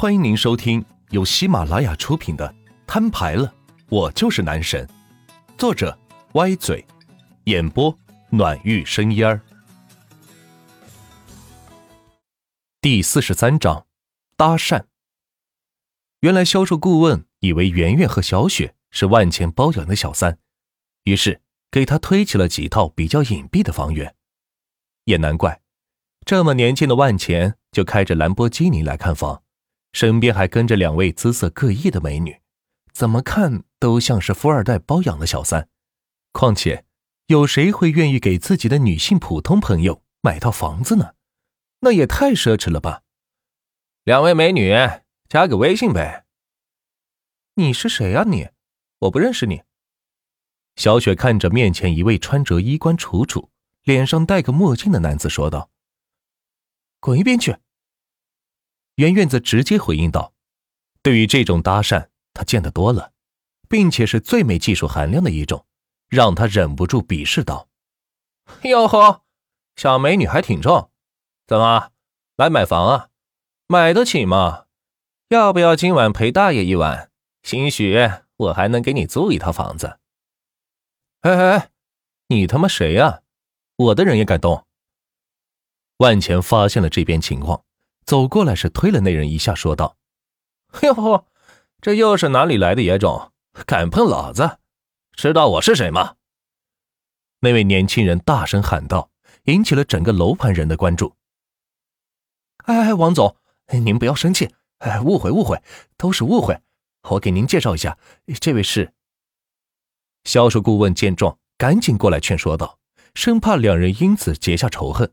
欢迎您收听由喜马拉雅出品的《摊牌了，我就是男神》，作者歪嘴，演播暖玉生烟儿。第四十三章，搭讪。原来销售顾问以为圆圆和小雪是万钱包养的小三，于是给他推起了几套比较隐蔽的房源。也难怪，这么年轻的万钱就开着兰博基尼来看房。身边还跟着两位姿色各异的美女，怎么看都像是富二代包养的小三。况且，有谁会愿意给自己的女性普通朋友买套房子呢？那也太奢侈了吧！两位美女，加个微信呗。你是谁啊？你，我不认识你。小雪看着面前一位穿着衣冠楚楚、脸上戴个墨镜的男子说道：“滚一边去！”圆圆则直接回应道：“对于这种搭讪，他见得多了，并且是最没技术含量的一种，让他忍不住鄙视道：‘哟呵，小美女还挺重，怎么来买房啊？买得起吗？要不要今晚陪大爷一晚？兴许我还能给你租一套房子。’哎哎哎，你他妈谁呀？我的人也敢动？”万钱发现了这边情况。走过来是推了那人一下，说道：“哟，这又是哪里来的野种，敢碰老子？知道我是谁吗？”那位年轻人大声喊道，引起了整个楼盘人的关注。“哎哎，王总，您不要生气，哎，误会误会，都是误会。我给您介绍一下，这位是……”销售顾问见状，赶紧过来劝说道，生怕两人因此结下仇恨。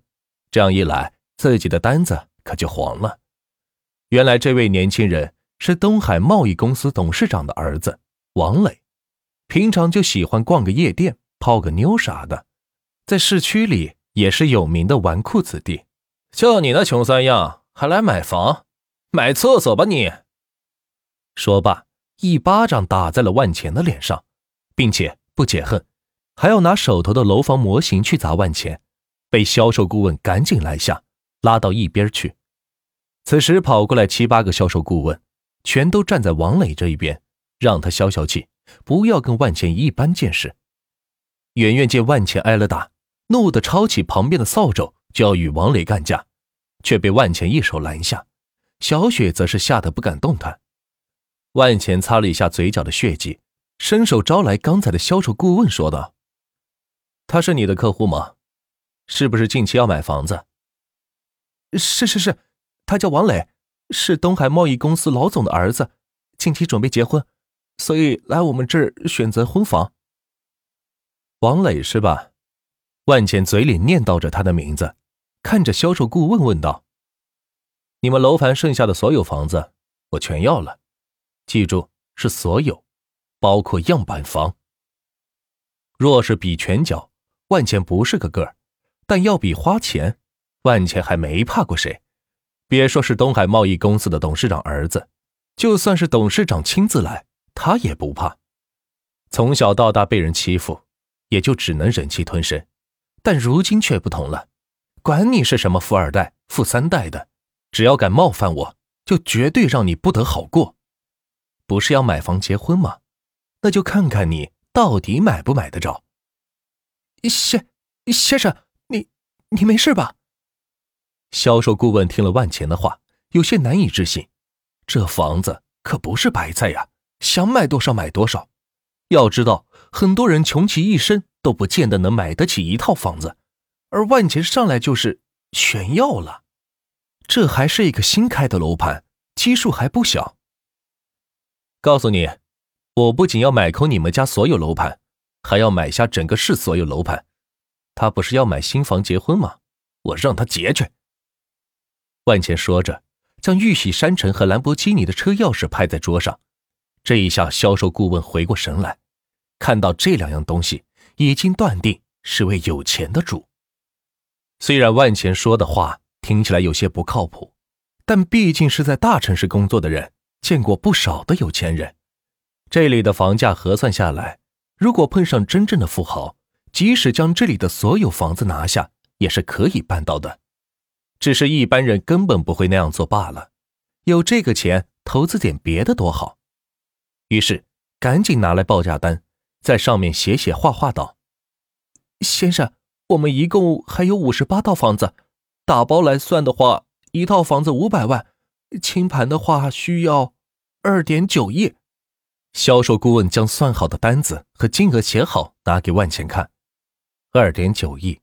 这样一来，自己的单子。可就黄了。原来这位年轻人是东海贸易公司董事长的儿子王磊，平常就喜欢逛个夜店、泡个妞啥的，在市区里也是有名的纨绔子弟。就你那穷酸样，还来买房？买厕所吧你！说罢，一巴掌打在了万钱的脸上，并且不解恨，还要拿手头的楼房模型去砸万钱，被销售顾问赶紧拦下，拉到一边去。此时跑过来七八个销售顾问，全都站在王磊这一边，让他消消气，不要跟万钱一般见识。圆圆见万钱挨了打，怒得抄起旁边的扫帚就要与王磊干架，却被万钱一手拦下。小雪则是吓得不敢动弹。万钱擦了一下嘴角的血迹，伸手招来刚才的销售顾问，说道：“他是你的客户吗？是不是近期要买房子？”“是是是。”他叫王磊，是东海贸易公司老总的儿子，近期准备结婚，所以来我们这儿选择婚房。王磊是吧？万茜嘴里念叨着他的名字，看着销售顾问问道：“你们楼盘剩下的所有房子，我全要了，记住是所有，包括样板房。若是比拳脚，万茜不是个个儿，但要比花钱，万茜还没怕过谁。”别说是东海贸易公司的董事长儿子，就算是董事长亲自来，他也不怕。从小到大被人欺负，也就只能忍气吞声。但如今却不同了，管你是什么富二代、富三代的，只要敢冒犯我，就绝对让你不得好过。不是要买房结婚吗？那就看看你到底买不买得着。先先生，你你没事吧？销售顾问听了万钱的话，有些难以置信。这房子可不是白菜呀，想买多少买多少。要知道，很多人穷其一生都不见得能买得起一套房子，而万钱上来就是全要了。这还是一个新开的楼盘，基数还不小。告诉你，我不仅要买空你们家所有楼盘，还要买下整个市所有楼盘。他不是要买新房结婚吗？我让他结去。万钱说着，将玉玺山城和兰博基尼的车钥匙拍在桌上。这一下，销售顾问回过神来，看到这两样东西，已经断定是位有钱的主。虽然万钱说的话听起来有些不靠谱，但毕竟是在大城市工作的人，见过不少的有钱人。这里的房价核算下来，如果碰上真正的富豪，即使将这里的所有房子拿下，也是可以办到的。只是一般人根本不会那样做罢了，有这个钱投资点别的多好。于是赶紧拿来报价单，在上面写写画画道：“先生，我们一共还有五十八套房子，打包来算的话，一套房子五百万，清盘的话需要二点九亿。”销售顾问将算好的单子和金额写好，拿给万钱看。二点九亿，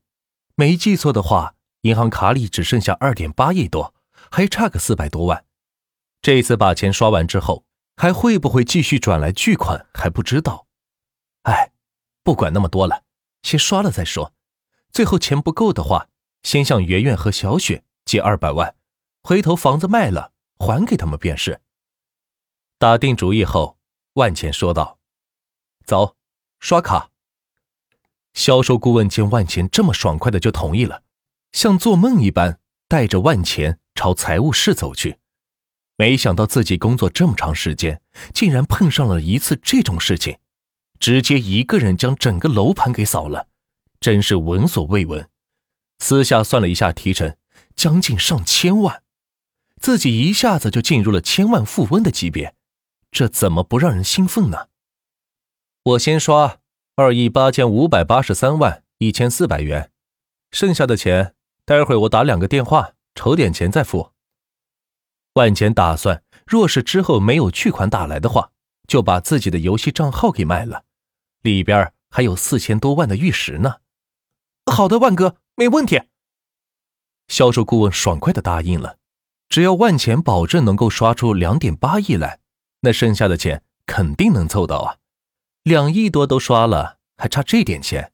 没记错的话，银行卡里只剩下二点八亿多，还差个四百多万。这次把钱刷完之后，还会不会继续转来巨款还不知道。哎，不管那么多了，先刷了再说。最后钱不够的话，先向圆圆和小雪借二百万，回头房子卖了还给他们便是。打定主意后。万钱说道：“走，刷卡。”销售顾问见万钱这么爽快的就同意了，像做梦一般，带着万钱朝财务室走去。没想到自己工作这么长时间，竟然碰上了一次这种事情，直接一个人将整个楼盘给扫了，真是闻所未闻。私下算了一下提成，将近上千万，自己一下子就进入了千万富翁的级别。这怎么不让人兴奋呢？我先刷二亿八千五百八十三万一千四百元，剩下的钱待会我打两个电话筹点钱再付。万钱打算，若是之后没有巨款打来的话，就把自己的游戏账号给卖了，里边还有四千多万的玉石呢。好的，万哥，没问题。销售顾问爽快的答应了，只要万钱保证能够刷出两点八亿来。那剩下的钱肯定能凑到啊，两亿多都刷了，还差这点钱。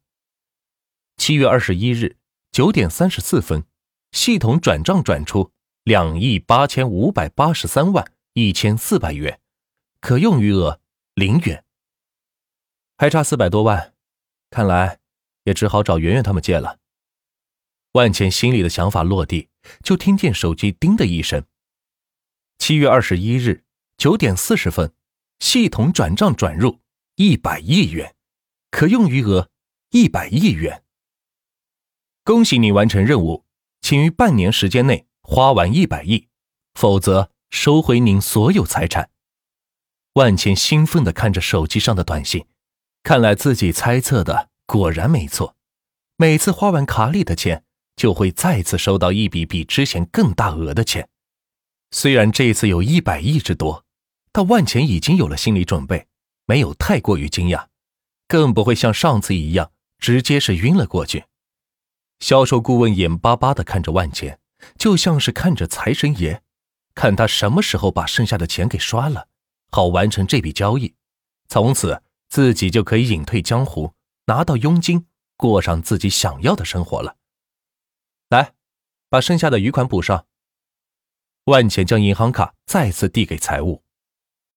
七月二十一日九点三十四分，系统转账转出两亿八千五百八十三万一千四百元，可用余额零元，还差四百多万，看来也只好找圆圆他们借了。万钱心里的想法落地，就听见手机叮的一声。七月二十一日。九点四十分，系统转账转入一百亿元，可用余额一百亿元。恭喜你完成任务，请于半年时间内花完一百亿，否则收回您所有财产。万茜兴奋的看着手机上的短信，看来自己猜测的果然没错。每次花完卡里的钱，就会再次收到一笔比之前更大额的钱。虽然这次有一百亿之多。但万钱已经有了心理准备，没有太过于惊讶，更不会像上次一样直接是晕了过去。销售顾问眼巴巴的看着万钱，就像是看着财神爷，看他什么时候把剩下的钱给刷了，好完成这笔交易，从此自己就可以隐退江湖，拿到佣金，过上自己想要的生活了。来，把剩下的余款补上。万钱将银行卡再次递给财务。